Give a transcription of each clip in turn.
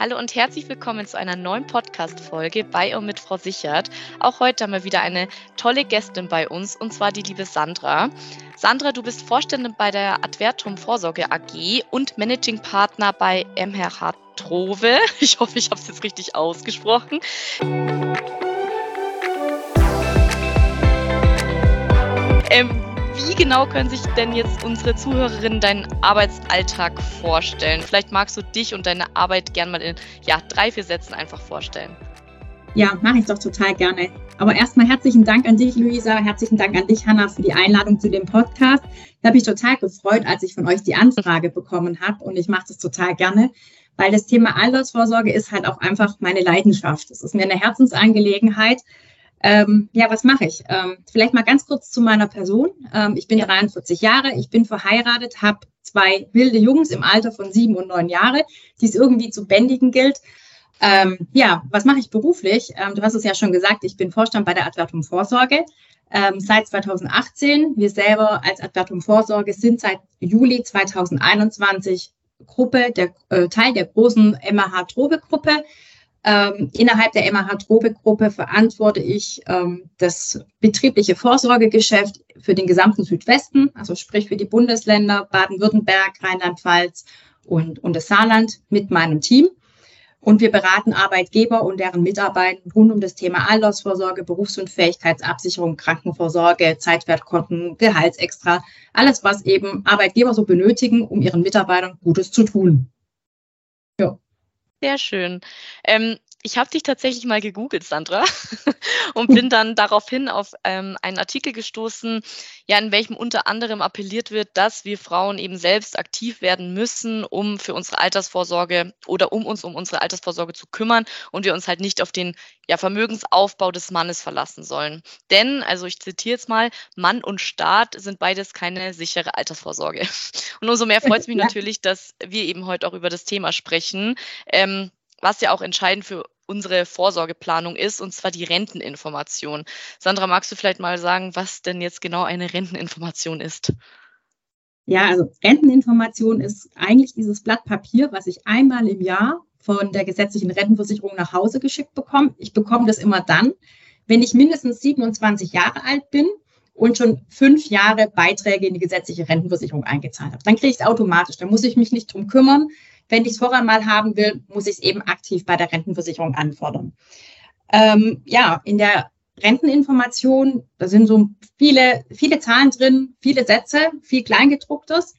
Hallo und herzlich willkommen zu einer neuen Podcast-Folge bei und mit Frau Sichert. Auch heute haben wir wieder eine tolle Gästin bei uns und zwar die liebe Sandra. Sandra, du bist Vorständin bei der Advertum Vorsorge AG und Managing Partner bei MHH Trove. Ich hoffe, ich habe es jetzt richtig ausgesprochen. Ähm, wie genau können sich denn jetzt unsere Zuhörerinnen deinen Arbeitsalltag vorstellen? Vielleicht magst du dich und deine Arbeit gerne mal in ja, drei, vier Sätzen einfach vorstellen. Ja, mache ich doch total gerne. Aber erstmal herzlichen Dank an dich, Luisa. Herzlichen Dank an dich, Hanna, für die Einladung zu dem Podcast. Ich habe mich total gefreut, als ich von euch die Anfrage bekommen habe. Und ich mache das total gerne, weil das Thema Altersvorsorge ist halt auch einfach meine Leidenschaft. Es ist mir eine Herzensangelegenheit. Ähm, ja, was mache ich? Ähm, vielleicht mal ganz kurz zu meiner Person. Ähm, ich bin ja. 43 Jahre, ich bin verheiratet, habe zwei wilde Jungs im Alter von sieben und neun Jahre, die es irgendwie zu bändigen gilt. Ähm, ja, was mache ich beruflich? Ähm, du hast es ja schon gesagt, ich bin Vorstand bei der Advertum Vorsorge ähm, seit 2018. Wir selber als Advertum Vorsorge sind seit Juli 2021 Gruppe, der äh, Teil der großen MH Trobe Gruppe. Ähm, innerhalb der MAH-Trope-Gruppe verantworte ich ähm, das betriebliche Vorsorgegeschäft für den gesamten Südwesten, also sprich für die Bundesländer Baden-Württemberg, Rheinland-Pfalz und, und das Saarland mit meinem Team. Und wir beraten Arbeitgeber und deren Mitarbeiter rund um das Thema Altersvorsorge, Berufsunfähigkeitsabsicherung, Krankenvorsorge, Zeitwertkonten, Gehaltsextra, alles, was eben Arbeitgeber so benötigen, um ihren Mitarbeitern Gutes zu tun. Sehr schön. Ähm, ich habe dich tatsächlich mal gegoogelt, Sandra, und bin dann daraufhin auf ähm, einen Artikel gestoßen, ja, in welchem unter anderem appelliert wird, dass wir Frauen eben selbst aktiv werden müssen, um für unsere Altersvorsorge oder um uns um unsere Altersvorsorge zu kümmern und wir uns halt nicht auf den ja, Vermögensaufbau des Mannes verlassen sollen. Denn, also ich zitiere jetzt mal, Mann und Staat sind beides keine sichere Altersvorsorge. Und umso mehr freut es mich ja. natürlich, dass wir eben heute auch über das Thema sprechen. Ähm, was ja auch entscheidend für unsere Vorsorgeplanung ist, und zwar die Renteninformation. Sandra, magst du vielleicht mal sagen, was denn jetzt genau eine Renteninformation ist? Ja, also Renteninformation ist eigentlich dieses Blatt Papier, was ich einmal im Jahr von der gesetzlichen Rentenversicherung nach Hause geschickt bekomme. Ich bekomme das immer dann, wenn ich mindestens 27 Jahre alt bin und schon fünf Jahre Beiträge in die gesetzliche Rentenversicherung eingezahlt habe. Dann kriege ich es automatisch. Da muss ich mich nicht drum kümmern. Wenn ich es vorher mal haben will, muss ich es eben aktiv bei der Rentenversicherung anfordern. Ähm, ja, in der Renteninformation, da sind so viele, viele Zahlen drin, viele Sätze, viel Kleingedrucktes.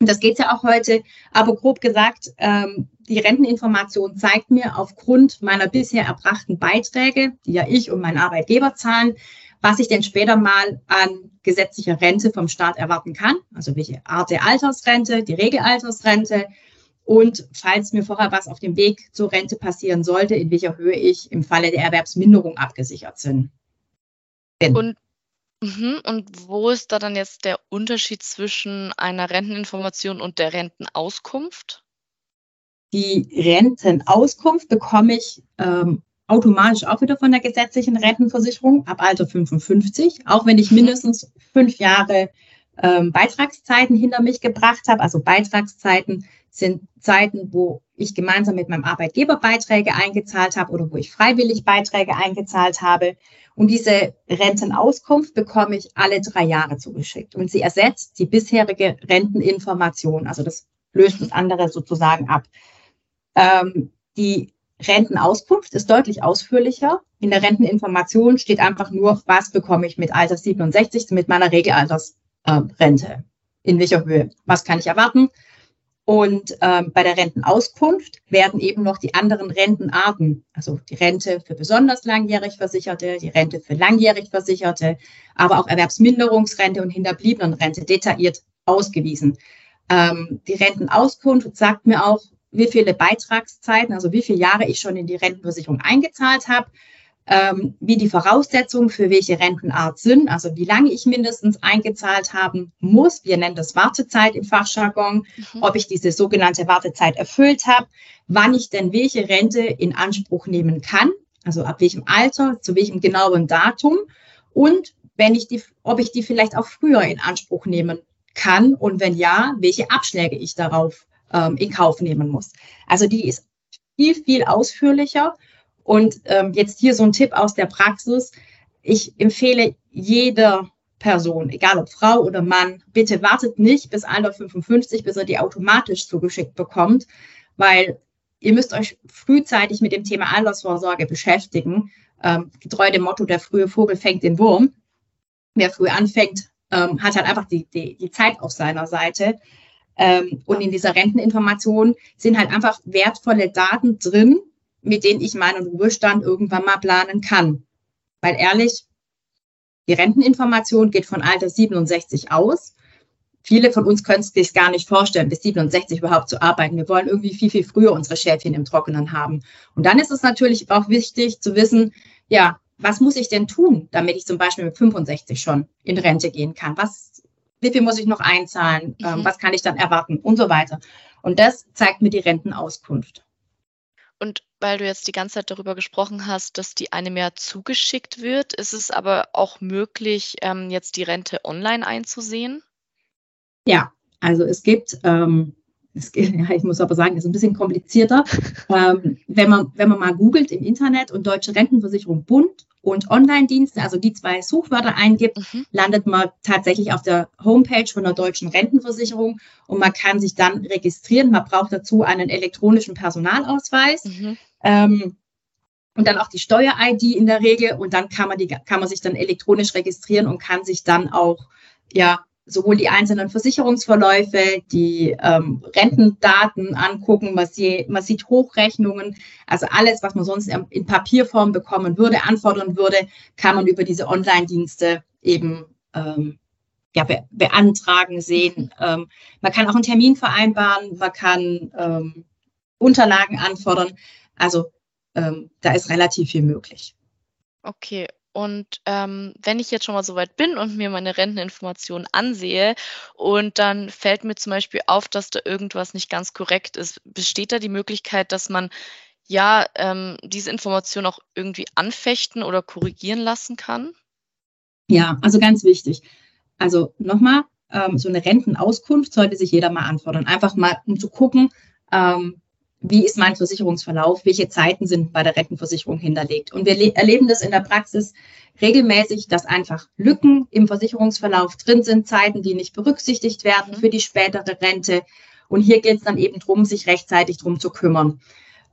Und das geht ja auch heute. Aber grob gesagt, ähm, die Renteninformation zeigt mir aufgrund meiner bisher erbrachten Beiträge, die ja ich und mein Arbeitgeber zahlen, was ich denn später mal an gesetzlicher Rente vom Staat erwarten kann. Also welche Art der Altersrente, die Regelaltersrente, und falls mir vorher was auf dem Weg zur Rente passieren sollte, in welcher Höhe ich im Falle der Erwerbsminderung abgesichert bin. Und, mhm, und wo ist da dann jetzt der Unterschied zwischen einer Renteninformation und der Rentenauskunft? Die Rentenauskunft bekomme ich ähm, automatisch auch wieder von der gesetzlichen Rentenversicherung ab Alter 55, auch wenn ich mhm. mindestens fünf Jahre ähm, Beitragszeiten hinter mich gebracht habe. Also Beitragszeiten sind Zeiten, wo ich gemeinsam mit meinem Arbeitgeber Beiträge eingezahlt habe oder wo ich freiwillig Beiträge eingezahlt habe. Und diese Rentenauskunft bekomme ich alle drei Jahre zugeschickt. Und sie ersetzt die bisherige Renteninformation. Also das löst das andere sozusagen ab. Ähm, die Rentenauskunft ist deutlich ausführlicher. In der Renteninformation steht einfach nur, was bekomme ich mit Alter 67 mit meiner Regelaltersrente. Äh, in welcher Höhe? Was kann ich erwarten? Und ähm, bei der Rentenauskunft werden eben noch die anderen Rentenarten, also die Rente für besonders langjährig Versicherte, die Rente für langjährig Versicherte, aber auch Erwerbsminderungsrente und Hinterbliebenenrente detailliert ausgewiesen. Ähm, die Rentenauskunft sagt mir auch, wie viele Beitragszeiten, also wie viele Jahre ich schon in die Rentenversicherung eingezahlt habe ähm, wie die Voraussetzungen für welche Rentenart sind, also wie lange ich mindestens eingezahlt haben muss. Wir nennen das Wartezeit im Fachjargon, mhm. ob ich diese sogenannte Wartezeit erfüllt habe, wann ich denn welche Rente in Anspruch nehmen kann, also ab welchem Alter, zu welchem genauen Datum und wenn ich die, ob ich die vielleicht auch früher in Anspruch nehmen kann und wenn ja, welche Abschläge ich darauf ähm, in Kauf nehmen muss. Also die ist viel, viel ausführlicher. Und ähm, jetzt hier so ein Tipp aus der Praxis. Ich empfehle jeder Person, egal ob Frau oder Mann, bitte wartet nicht bis Alter 55, bis er die automatisch zugeschickt bekommt, weil ihr müsst euch frühzeitig mit dem Thema Altersvorsorge beschäftigen. Ähm, getreu dem Motto, der frühe Vogel fängt den Wurm. Wer früh anfängt, ähm, hat halt einfach die, die, die Zeit auf seiner Seite. Ähm, und in dieser Renteninformation sind halt einfach wertvolle Daten drin, mit denen ich meinen Ruhestand irgendwann mal planen kann. Weil ehrlich, die Renteninformation geht von Alter 67 aus. Viele von uns können es sich gar nicht vorstellen, bis 67 überhaupt zu arbeiten. Wir wollen irgendwie viel, viel früher unsere Schäfchen im Trockenen haben. Und dann ist es natürlich auch wichtig zu wissen, ja, was muss ich denn tun, damit ich zum Beispiel mit 65 schon in Rente gehen kann? Was, wie viel muss ich noch einzahlen? Ähm, mhm. was kann ich dann erwarten? Und so weiter. Und das zeigt mir die Rentenauskunft. Und weil du jetzt die ganze Zeit darüber gesprochen hast, dass die einem ja zugeschickt wird, ist es aber auch möglich, ähm, jetzt die Rente online einzusehen? Ja, also es gibt, ähm, es, ja, ich muss aber sagen, es ist ein bisschen komplizierter. ähm, wenn, man, wenn man mal googelt im Internet und Deutsche Rentenversicherung Bund und Online-Dienste, also die zwei Suchwörter eingibt, mhm. landet man tatsächlich auf der Homepage von der Deutschen Rentenversicherung und man kann sich dann registrieren. Man braucht dazu einen elektronischen Personalausweis. Mhm. Ähm, und dann auch die Steuer-ID in der Regel und dann kann man die kann man sich dann elektronisch registrieren und kann sich dann auch ja sowohl die einzelnen Versicherungsverläufe, die ähm, Rentendaten angucken, man sieht, man sieht Hochrechnungen, also alles, was man sonst in Papierform bekommen würde, anfordern würde, kann man über diese Online-Dienste eben ähm, ja, be beantragen, sehen. Ähm, man kann auch einen Termin vereinbaren, man kann ähm, Unterlagen anfordern. Also ähm, da ist relativ viel möglich. Okay, und ähm, wenn ich jetzt schon mal so weit bin und mir meine Renteninformationen ansehe und dann fällt mir zum Beispiel auf, dass da irgendwas nicht ganz korrekt ist, besteht da die Möglichkeit, dass man ja ähm, diese Information auch irgendwie anfechten oder korrigieren lassen kann? Ja, also ganz wichtig. Also nochmal, ähm, so eine Rentenauskunft sollte sich jeder mal anfordern. Einfach mal, um zu gucken, ähm, wie ist mein Versicherungsverlauf, welche Zeiten sind bei der Rentenversicherung hinterlegt. Und wir erleben das in der Praxis regelmäßig, dass einfach Lücken im Versicherungsverlauf drin sind, Zeiten, die nicht berücksichtigt werden für die spätere Rente. Und hier geht es dann eben darum, sich rechtzeitig drum zu kümmern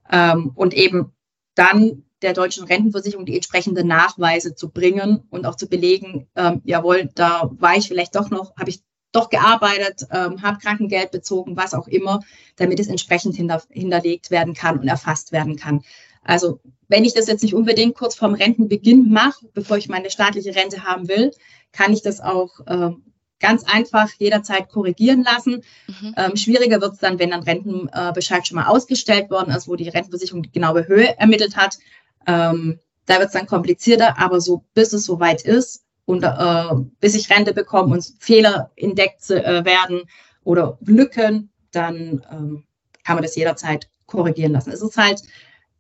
ähm, und eben dann der deutschen Rentenversicherung die entsprechenden Nachweise zu bringen und auch zu belegen, ähm, jawohl, da war ich vielleicht doch noch, habe ich doch gearbeitet, ähm, habe Krankengeld bezogen, was auch immer, damit es entsprechend hinter, hinterlegt werden kann und erfasst werden kann. Also wenn ich das jetzt nicht unbedingt kurz vorm Rentenbeginn mache, bevor ich meine staatliche Rente haben will, kann ich das auch äh, ganz einfach jederzeit korrigieren lassen. Mhm. Ähm, schwieriger wird es dann, wenn ein Rentenbescheid schon mal ausgestellt worden ist, wo die Rentenversicherung die genaue Höhe ermittelt hat. Ähm, da wird es dann komplizierter, aber so bis es soweit ist, und äh, bis ich Rente bekomme und Fehler entdeckt äh, werden oder Lücken, dann ähm, kann man das jederzeit korrigieren lassen. Es ist halt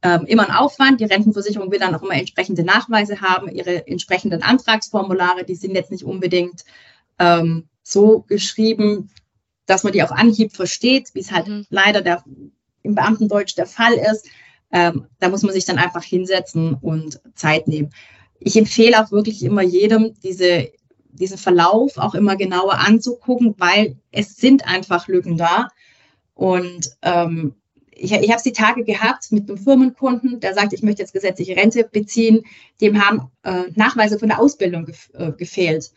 ähm, immer ein Aufwand. Die Rentenversicherung will dann auch immer entsprechende Nachweise haben, ihre entsprechenden Antragsformulare, die sind jetzt nicht unbedingt ähm, so geschrieben, dass man die auf Anhieb versteht, wie es halt mhm. leider der, im Beamtendeutsch der Fall ist. Ähm, da muss man sich dann einfach hinsetzen und Zeit nehmen ich empfehle auch wirklich immer jedem, diese, diesen Verlauf auch immer genauer anzugucken, weil es sind einfach Lücken da. Und ähm, ich, ich habe es die Tage gehabt mit einem Firmenkunden, der sagt, ich möchte jetzt gesetzliche Rente beziehen. Dem haben äh, Nachweise von der Ausbildung gef äh, gefehlt.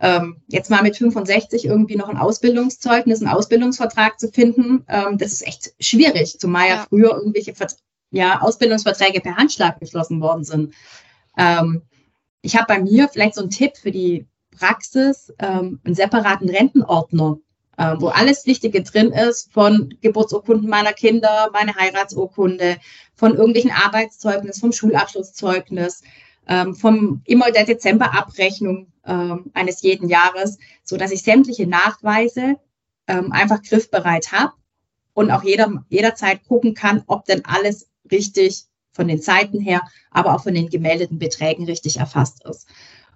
Ähm, jetzt mal mit 65 irgendwie noch ein Ausbildungszeugnis, einen Ausbildungsvertrag zu finden, ähm, das ist echt schwierig, zumal ja, ja früher irgendwelche Vert ja, Ausbildungsverträge per Handschlag geschlossen worden sind. Ähm, ich habe bei mir vielleicht so einen Tipp für die Praxis, ähm, einen separaten Rentenordner, äh, wo alles Wichtige drin ist, von Geburtsurkunden meiner Kinder, meine Heiratsurkunde, von irgendwelchen Arbeitszeugnis, vom Schulabschlusszeugnis, ähm, vom immer der Dezemberabrechnung ähm, eines jeden Jahres, so dass ich sämtliche Nachweise ähm, einfach griffbereit habe und auch jeder, jederzeit gucken kann, ob denn alles richtig von den Zeiten her, aber auch von den gemeldeten Beträgen richtig erfasst ist.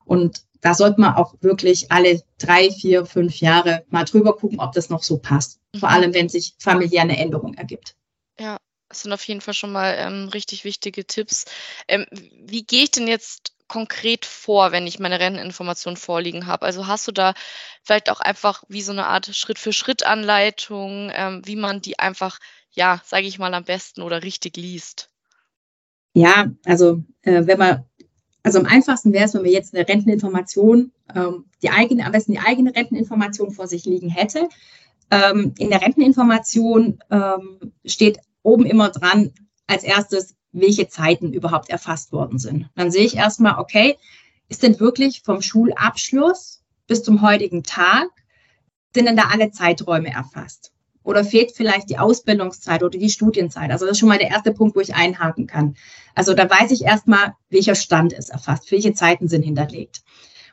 Und da sollte man auch wirklich alle drei, vier, fünf Jahre mal drüber gucken, ob das noch so passt. Vor mhm. allem, wenn sich familiär eine Änderung ergibt. Ja, Das sind auf jeden Fall schon mal ähm, richtig wichtige Tipps. Ähm, wie gehe ich denn jetzt konkret vor, wenn ich meine Renteninformationen vorliegen habe? Also hast du da vielleicht auch einfach wie so eine Art Schritt-für-Schritt-Anleitung, ähm, wie man die einfach, ja, sage ich mal, am besten oder richtig liest? Ja, also äh, wenn man, also am einfachsten wäre es, wenn man jetzt eine Renteninformation, ähm, die eigene, am besten die eigene Renteninformation vor sich liegen hätte. Ähm, in der Renteninformation ähm, steht oben immer dran als erstes, welche Zeiten überhaupt erfasst worden sind. Dann sehe ich erstmal, okay, ist denn wirklich vom Schulabschluss bis zum heutigen Tag, sind denn da alle Zeiträume erfasst? Oder fehlt vielleicht die Ausbildungszeit oder die Studienzeit? Also das ist schon mal der erste Punkt, wo ich einhaken kann. Also da weiß ich erstmal, welcher Stand ist erfasst, welche Zeiten sind hinterlegt.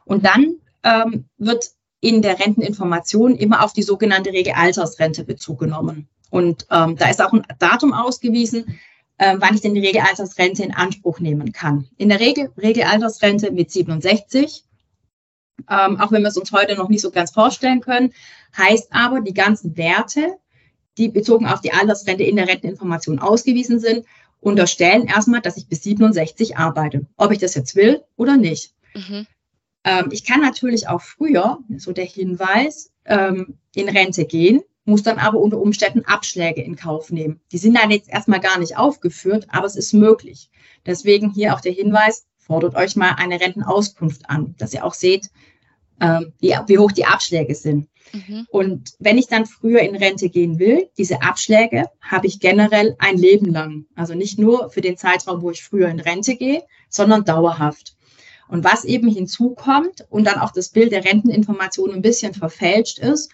Und dann ähm, wird in der Renteninformation immer auf die sogenannte Regelaltersrente Bezug genommen. Und ähm, da ist auch ein Datum ausgewiesen, äh, wann ich denn die Regelaltersrente in Anspruch nehmen kann. In der Regel Regelaltersrente mit 67, ähm, auch wenn wir es uns heute noch nicht so ganz vorstellen können, heißt aber, die ganzen Werte, die bezogen auf die Altersrente in der Renteninformation ausgewiesen sind, unterstellen erstmal, dass ich bis 67 arbeite, ob ich das jetzt will oder nicht. Mhm. Ähm, ich kann natürlich auch früher, so der Hinweis, ähm, in Rente gehen muss dann aber unter Umständen Abschläge in Kauf nehmen. Die sind dann jetzt erstmal gar nicht aufgeführt, aber es ist möglich. Deswegen hier auch der Hinweis, fordert euch mal eine Rentenauskunft an, dass ihr auch seht, ähm, wie, wie hoch die Abschläge sind. Mhm. Und wenn ich dann früher in Rente gehen will, diese Abschläge habe ich generell ein Leben lang. Also nicht nur für den Zeitraum, wo ich früher in Rente gehe, sondern dauerhaft. Und was eben hinzukommt und dann auch das Bild der Renteninformation ein bisschen verfälscht ist,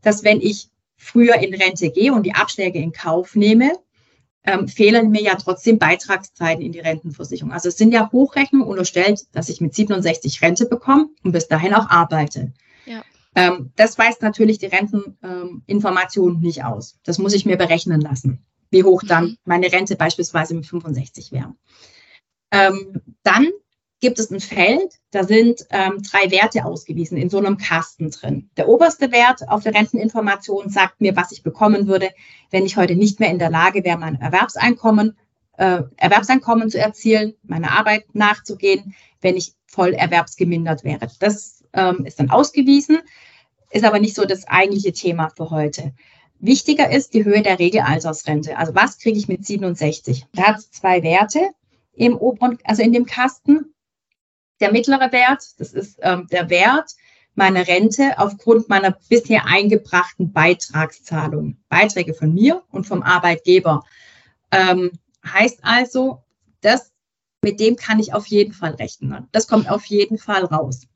dass wenn ich früher in Rente gehe und die Abschläge in Kauf nehme, ähm, fehlen mir ja trotzdem Beitragszeiten in die Rentenversicherung. Also es sind ja Hochrechnungen unterstellt, dass ich mit 67 Rente bekomme und bis dahin auch arbeite. Ja. Ähm, das weist natürlich die Renteninformation ähm, nicht aus. Das muss ich mir berechnen lassen, wie hoch dann mhm. meine Rente beispielsweise mit 65 wäre. Ähm, dann gibt es ein Feld, da sind ähm, drei Werte ausgewiesen in so einem Kasten drin. Der oberste Wert auf der Renteninformation sagt mir, was ich bekommen würde, wenn ich heute nicht mehr in der Lage wäre, mein Erwerbseinkommen, äh, Erwerbseinkommen zu erzielen, meiner Arbeit nachzugehen, wenn ich voll erwerbsgemindert wäre. Das ähm, ist dann ausgewiesen, ist aber nicht so das eigentliche Thema für heute. Wichtiger ist die Höhe der Regelaltersrente. Also was kriege ich mit 67? Da hat es zwei Werte im oberen, also in dem Kasten. Der mittlere Wert, das ist ähm, der Wert meiner Rente aufgrund meiner bisher eingebrachten Beitragszahlung. Beiträge von mir und vom Arbeitgeber. Ähm, heißt also, das, mit dem kann ich auf jeden Fall rechnen. Das kommt auf jeden Fall raus.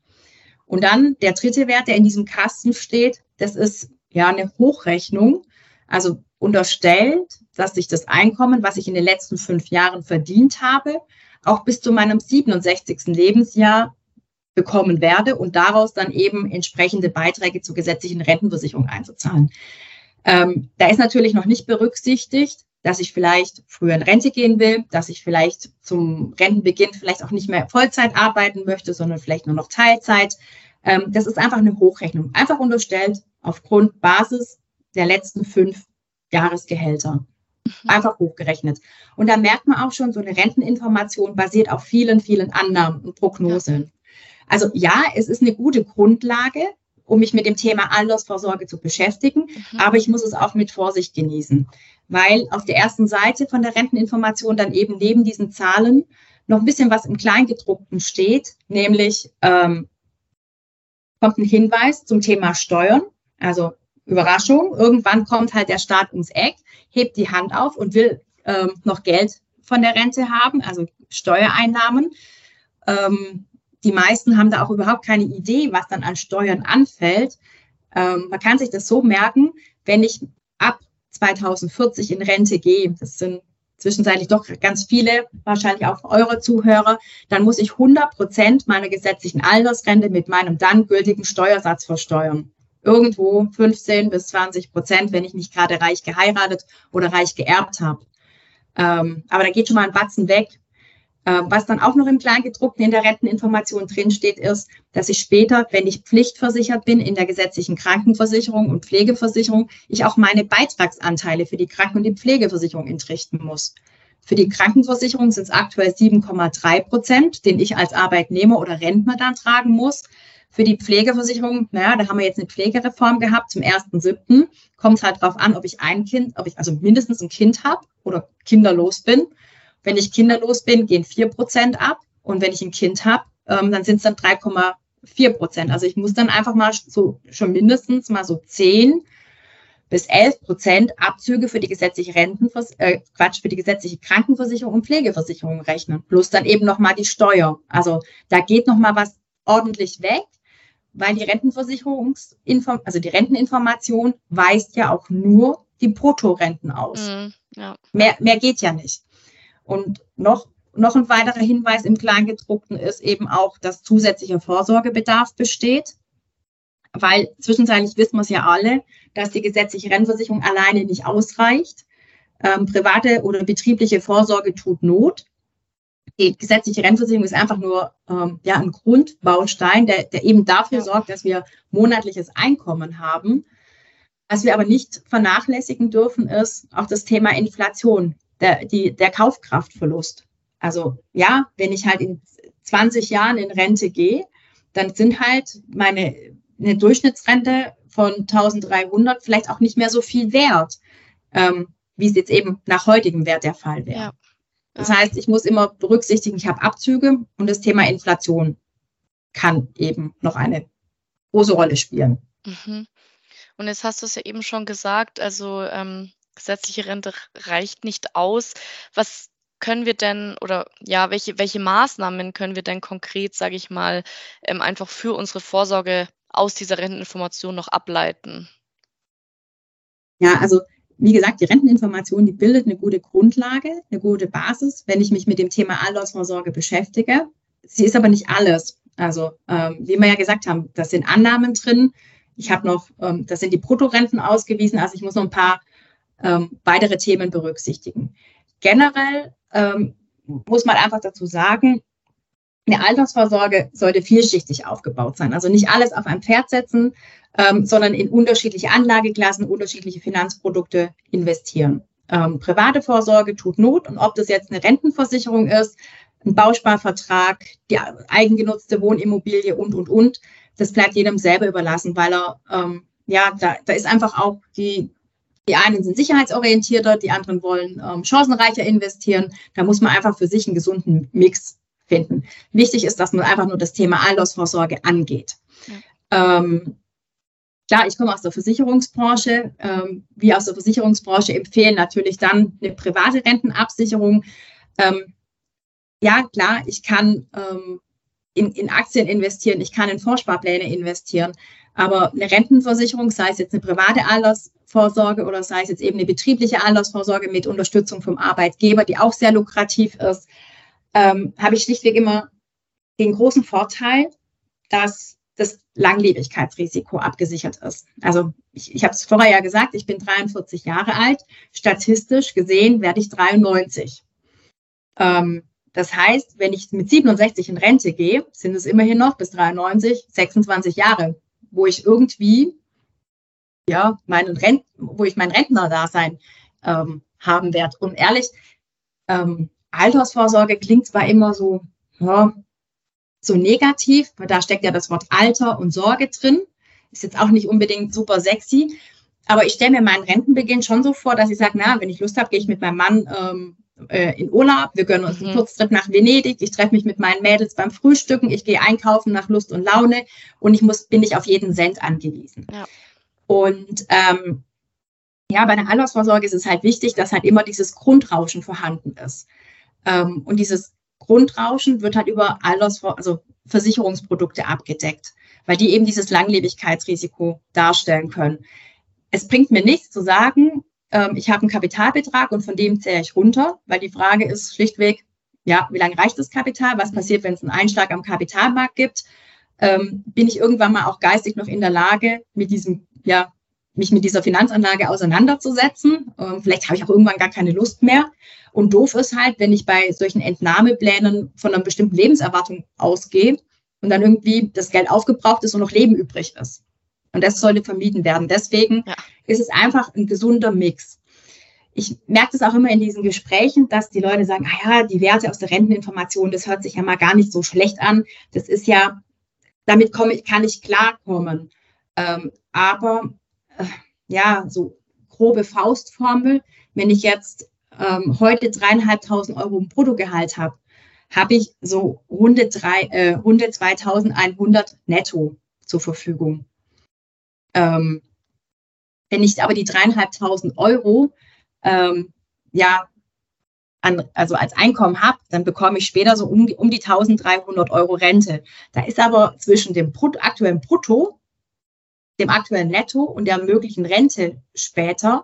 Und dann der dritte Wert, der in diesem Kasten steht, das ist ja eine Hochrechnung. Also unterstellt, dass sich das Einkommen, was ich in den letzten fünf Jahren verdient habe, auch bis zu meinem 67. Lebensjahr bekommen werde und daraus dann eben entsprechende Beiträge zur gesetzlichen Rentenversicherung einzuzahlen. Ähm, da ist natürlich noch nicht berücksichtigt, dass ich vielleicht früher in Rente gehen will, dass ich vielleicht zum Rentenbeginn vielleicht auch nicht mehr Vollzeit arbeiten möchte, sondern vielleicht nur noch Teilzeit. Ähm, das ist einfach eine Hochrechnung, einfach unterstellt aufgrund Basis der letzten fünf Jahresgehälter. Mhm. Einfach hochgerechnet. Und da merkt man auch schon, so eine Renteninformation basiert auf vielen, vielen Annahmen und Prognosen. Also ja, es ist eine gute Grundlage, um mich mit dem Thema Altersvorsorge zu beschäftigen, mhm. aber ich muss es auch mit Vorsicht genießen, weil auf der ersten Seite von der Renteninformation dann eben neben diesen Zahlen noch ein bisschen was im Kleingedruckten steht, nämlich ähm, kommt ein Hinweis zum Thema Steuern. Also Überraschung, irgendwann kommt halt der Staat ums Eck, hebt die Hand auf und will ähm, noch Geld von der Rente haben, also Steuereinnahmen. Ähm, die meisten haben da auch überhaupt keine Idee, was dann an Steuern anfällt. Ähm, man kann sich das so merken, wenn ich ab 2040 in Rente gehe, das sind zwischenzeitlich doch ganz viele, wahrscheinlich auch eure Zuhörer, dann muss ich 100 Prozent meiner gesetzlichen Altersrente mit meinem dann gültigen Steuersatz versteuern irgendwo 15 bis 20 Prozent, wenn ich nicht gerade reich geheiratet oder reich geerbt habe. Ähm, aber da geht schon mal ein Batzen weg. Äh, was dann auch noch im Kleingedruckten in der Renteninformation drinsteht, ist, dass ich später, wenn ich pflichtversichert bin in der gesetzlichen Krankenversicherung und Pflegeversicherung, ich auch meine Beitragsanteile für die Kranken- und die Pflegeversicherung entrichten muss. Für die Krankenversicherung sind es aktuell 7,3 Prozent, den ich als Arbeitnehmer oder Rentner dann tragen muss. Für die Pflegeversicherung, naja, da haben wir jetzt eine Pflegereform gehabt zum 1.7. Kommt es halt drauf an, ob ich ein Kind, ob ich also mindestens ein Kind habe oder kinderlos bin. Wenn ich kinderlos bin, gehen vier Prozent ab. Und wenn ich ein Kind habe, ähm, dann sind es dann 3,4 Prozent. Also ich muss dann einfach mal so schon mindestens mal so zehn bis 11 Prozent Abzüge für die gesetzliche Rentenvers äh, Quatsch, für die gesetzliche Krankenversicherung und Pflegeversicherung rechnen. Plus dann eben nochmal die Steuer. Also da geht nochmal was ordentlich weg, weil die Rentenversicherungsinform also die Renteninformation weist ja auch nur die Bruttorenten aus. Mm, ja. mehr, mehr geht ja nicht. Und noch, noch ein weiterer Hinweis im Kleingedruckten ist eben auch, dass zusätzlicher Vorsorgebedarf besteht. Weil zwischenzeitlich wissen wir es ja alle, dass die gesetzliche Rentenversicherung alleine nicht ausreicht. Ähm, private oder betriebliche Vorsorge tut Not. Die gesetzliche Rentenversicherung ist einfach nur ähm, ja, ein Grundbaustein, der, der eben dafür sorgt, dass wir monatliches Einkommen haben. Was wir aber nicht vernachlässigen dürfen, ist auch das Thema Inflation der, die, der Kaufkraftverlust. Also ja, wenn ich halt in 20 Jahren in Rente gehe, dann sind halt meine eine Durchschnittsrente von 1300 vielleicht auch nicht mehr so viel wert, ähm, wie es jetzt eben nach heutigem Wert der Fall wäre. Ja. Das heißt, ich muss immer berücksichtigen, ich habe Abzüge und das Thema Inflation kann eben noch eine große Rolle spielen. Mhm. Und jetzt hast du es ja eben schon gesagt, also ähm, gesetzliche Rente reicht nicht aus. Was können wir denn oder ja, welche, welche Maßnahmen können wir denn konkret, sage ich mal, ähm, einfach für unsere Vorsorge aus dieser Renteninformation noch ableiten? Ja, also wie gesagt, die Renteninformation, die bildet eine gute Grundlage, eine gute Basis, wenn ich mich mit dem Thema Altersvorsorge beschäftige. Sie ist aber nicht alles. Also ähm, wie wir ja gesagt haben, das sind Annahmen drin. Ich habe noch, ähm, das sind die Bruttorenten ausgewiesen. Also ich muss noch ein paar ähm, weitere Themen berücksichtigen. Generell ähm, muss man einfach dazu sagen, eine Altersvorsorge sollte vielschichtig aufgebaut sein. Also nicht alles auf ein Pferd setzen, ähm, sondern in unterschiedliche Anlageklassen, unterschiedliche Finanzprodukte investieren. Ähm, private Vorsorge tut Not und ob das jetzt eine Rentenversicherung ist, ein Bausparvertrag, die eigengenutzte Wohnimmobilie und, und, und, das bleibt jedem selber überlassen, weil er, ähm, ja, da, da ist einfach auch die, die einen sind sicherheitsorientierter, die anderen wollen ähm, chancenreicher investieren. Da muss man einfach für sich einen gesunden Mix finden. Wichtig ist, dass man einfach nur das Thema Altersvorsorge angeht. Ja. Ähm, klar, ich komme aus der Versicherungsbranche. Ähm, wir aus der Versicherungsbranche empfehlen natürlich dann eine private Rentenabsicherung. Ähm, ja, klar, ich kann ähm, in, in Aktien investieren, ich kann in Vorsparpläne investieren, aber eine Rentenversicherung, sei es jetzt eine private Altersvorsorge oder sei es jetzt eben eine betriebliche Altersvorsorge mit Unterstützung vom Arbeitgeber, die auch sehr lukrativ ist, ähm, habe ich schlichtweg immer den großen Vorteil, dass das Langlebigkeitsrisiko abgesichert ist. Also ich, ich habe es vorher ja gesagt, ich bin 43 Jahre alt. Statistisch gesehen werde ich 93. Ähm, das heißt, wenn ich mit 67 in Rente gehe, sind es immerhin noch bis 93, 26 Jahre wo ich irgendwie, ja, meinen Rent, wo ich mein Rentnerdasein ähm, haben werde. Und ehrlich, ähm, Altersvorsorge klingt zwar immer so, ja, so negativ, weil da steckt ja das Wort Alter und Sorge drin. Ist jetzt auch nicht unbedingt super sexy. Aber ich stelle mir meinen Rentenbeginn schon so vor, dass ich sage, na, wenn ich Lust habe, gehe ich mit meinem Mann ähm, äh, in Urlaub, wir gönnen uns einen mhm. Kurztrip nach Venedig, ich treffe mich mit meinen Mädels beim Frühstücken, ich gehe einkaufen nach Lust und Laune und ich muss, bin nicht auf jeden Cent angewiesen. Ja. Und ähm, ja, bei einer Altersvorsorge ist es halt wichtig, dass halt immer dieses Grundrauschen vorhanden ist. Ähm, und dieses Grundrauschen wird halt über Altersvor also Versicherungsprodukte abgedeckt, weil die eben dieses Langlebigkeitsrisiko darstellen können. Es bringt mir nichts zu sagen, ich habe einen Kapitalbetrag und von dem zähle ich runter, weil die Frage ist schlichtweg, ja, wie lange reicht das Kapital? Was passiert, wenn es einen Einschlag am Kapitalmarkt gibt? Ähm, bin ich irgendwann mal auch geistig noch in der Lage, mit diesem, ja, mich mit dieser Finanzanlage auseinanderzusetzen. Ähm, vielleicht habe ich auch irgendwann gar keine Lust mehr. Und doof ist halt, wenn ich bei solchen Entnahmeplänen von einer bestimmten Lebenserwartung ausgehe und dann irgendwie das Geld aufgebraucht ist und noch Leben übrig ist. Und das sollte vermieden werden. Deswegen ja. ist es einfach ein gesunder Mix. Ich merke das auch immer in diesen Gesprächen, dass die Leute sagen, ah ja, die Werte aus der Renteninformation, das hört sich ja mal gar nicht so schlecht an. Das ist ja, damit komme ich, kann ich klarkommen. Ähm, aber äh, ja, so grobe Faustformel, wenn ich jetzt ähm, heute dreieinhalbtausend Euro im Bruttogehalt habe, habe ich so runde, drei, äh, runde 2100 netto zur Verfügung. Ähm, wenn ich aber die dreieinhalbtausend Euro ähm, ja an, also als Einkommen habe, dann bekomme ich später so um, um die 1300 Euro Rente. Da ist aber zwischen dem Brut, aktuellen Brutto dem aktuellen Netto und der möglichen Rente später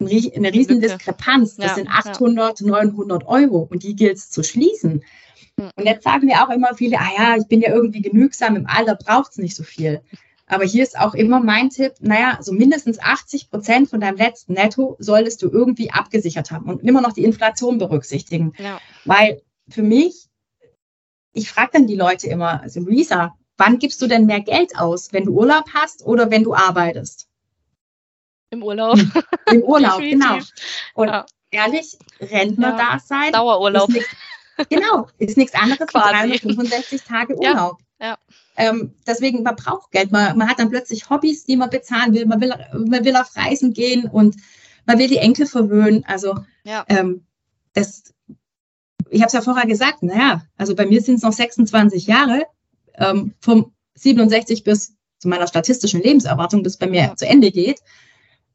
eine riesen Diskrepanz. Das ja, sind 800, ja. 900 Euro und die gilt es zu schließen. Hm. Und jetzt sagen mir auch immer viele, ah ja, ich bin ja irgendwie genügsam, im Alter braucht es nicht so viel. Aber hier ist auch immer mein Tipp, naja, so mindestens 80 Prozent von deinem letzten Netto solltest du irgendwie abgesichert haben und immer noch die Inflation berücksichtigen. Ja. Weil für mich, ich frage dann die Leute immer, also Luisa, wann gibst du denn mehr Geld aus, wenn du Urlaub hast oder wenn du arbeitest? Im Urlaub. Im Urlaub, genau. Und ja. ehrlich, Rentner-Dasein. Ja. Dauerurlaub. Ist nix, genau, ist nichts anderes als 365 Tage Urlaub. Ja. ja. Ähm, deswegen, man braucht Geld. Man, man hat dann plötzlich Hobbys, die man bezahlen will. Man will, man will auf Reisen gehen und man will die Enkel verwöhnen. Also ja. ähm, das, ich habe es ja vorher gesagt, naja, also bei mir sind es noch 26 Jahre ähm, vom 67 bis zu meiner statistischen Lebenserwartung, bis bei mir ja. zu Ende geht.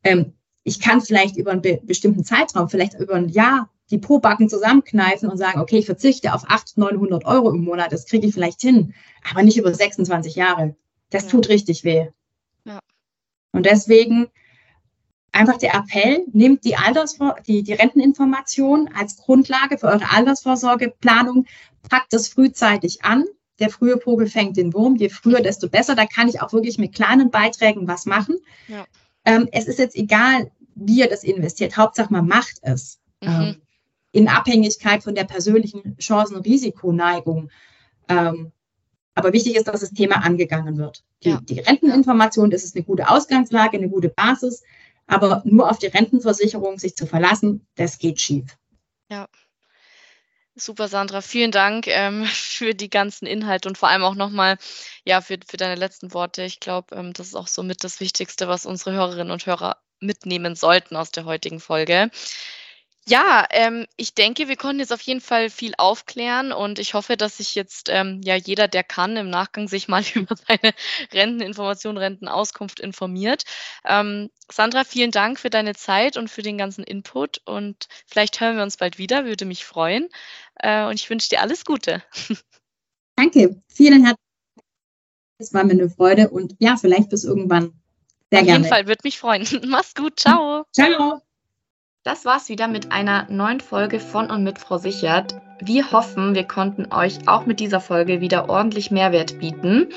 Ähm, ich kann vielleicht über einen be bestimmten Zeitraum, vielleicht über ein Jahr, die Po-Backen zusammenkneifen und sagen, okay, ich verzichte auf 800, 900 Euro im Monat, das kriege ich vielleicht hin, aber nicht über 26 Jahre. Das ja. tut richtig weh. Ja. Und deswegen einfach der Appell, nehmt die, Altersvor die, die Renteninformation als Grundlage für eure Altersvorsorgeplanung, packt das frühzeitig an der frühe Vogel fängt den Wurm. Je früher, desto besser. Da kann ich auch wirklich mit kleinen Beiträgen was machen. Ja. Ähm, es ist jetzt egal, wie ihr das investiert. Hauptsache, man macht es. Mhm. Ähm, in Abhängigkeit von der persönlichen Chancen-Risikoneigung. Ähm, aber wichtig ist, dass das Thema angegangen wird. Die, ja. die Renteninformation, das ist eine gute Ausgangslage, eine gute Basis. Aber nur auf die Rentenversicherung sich zu verlassen, das geht schief. Ja. Super, Sandra. Vielen Dank ähm, für die ganzen Inhalte und vor allem auch nochmal ja, für, für deine letzten Worte. Ich glaube, ähm, das ist auch somit das Wichtigste, was unsere Hörerinnen und Hörer mitnehmen sollten aus der heutigen Folge. Ja, ähm, ich denke, wir konnten jetzt auf jeden Fall viel aufklären und ich hoffe, dass sich jetzt ähm, ja jeder, der kann, im Nachgang sich mal über seine Renteninformation, Rentenauskunft informiert. Ähm, Sandra, vielen Dank für deine Zeit und für den ganzen Input und vielleicht hören wir uns bald wieder, würde mich freuen. Äh, und ich wünsche dir alles Gute. Danke, vielen herzlichen Dank. Es war mir eine Freude und ja, vielleicht bis irgendwann. Sehr Auf gerne. jeden Fall, würde mich freuen. Mach's gut, ciao. Ciao. Das war's wieder mit einer neuen Folge von und mit Frau Sichert. Wir hoffen, wir konnten euch auch mit dieser Folge wieder ordentlich Mehrwert bieten.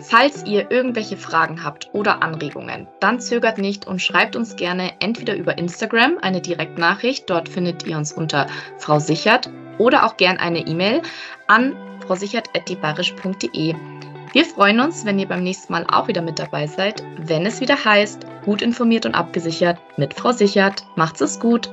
Falls ihr irgendwelche Fragen habt oder Anregungen, dann zögert nicht und schreibt uns gerne entweder über Instagram eine Direktnachricht, dort findet ihr uns unter Frau Sichert, oder auch gern eine E-Mail an frausichert.dibarisch.de. Wir freuen uns, wenn ihr beim nächsten Mal auch wieder mit dabei seid, wenn es wieder heißt, gut informiert und abgesichert mit Frau Sichert. Macht's es gut!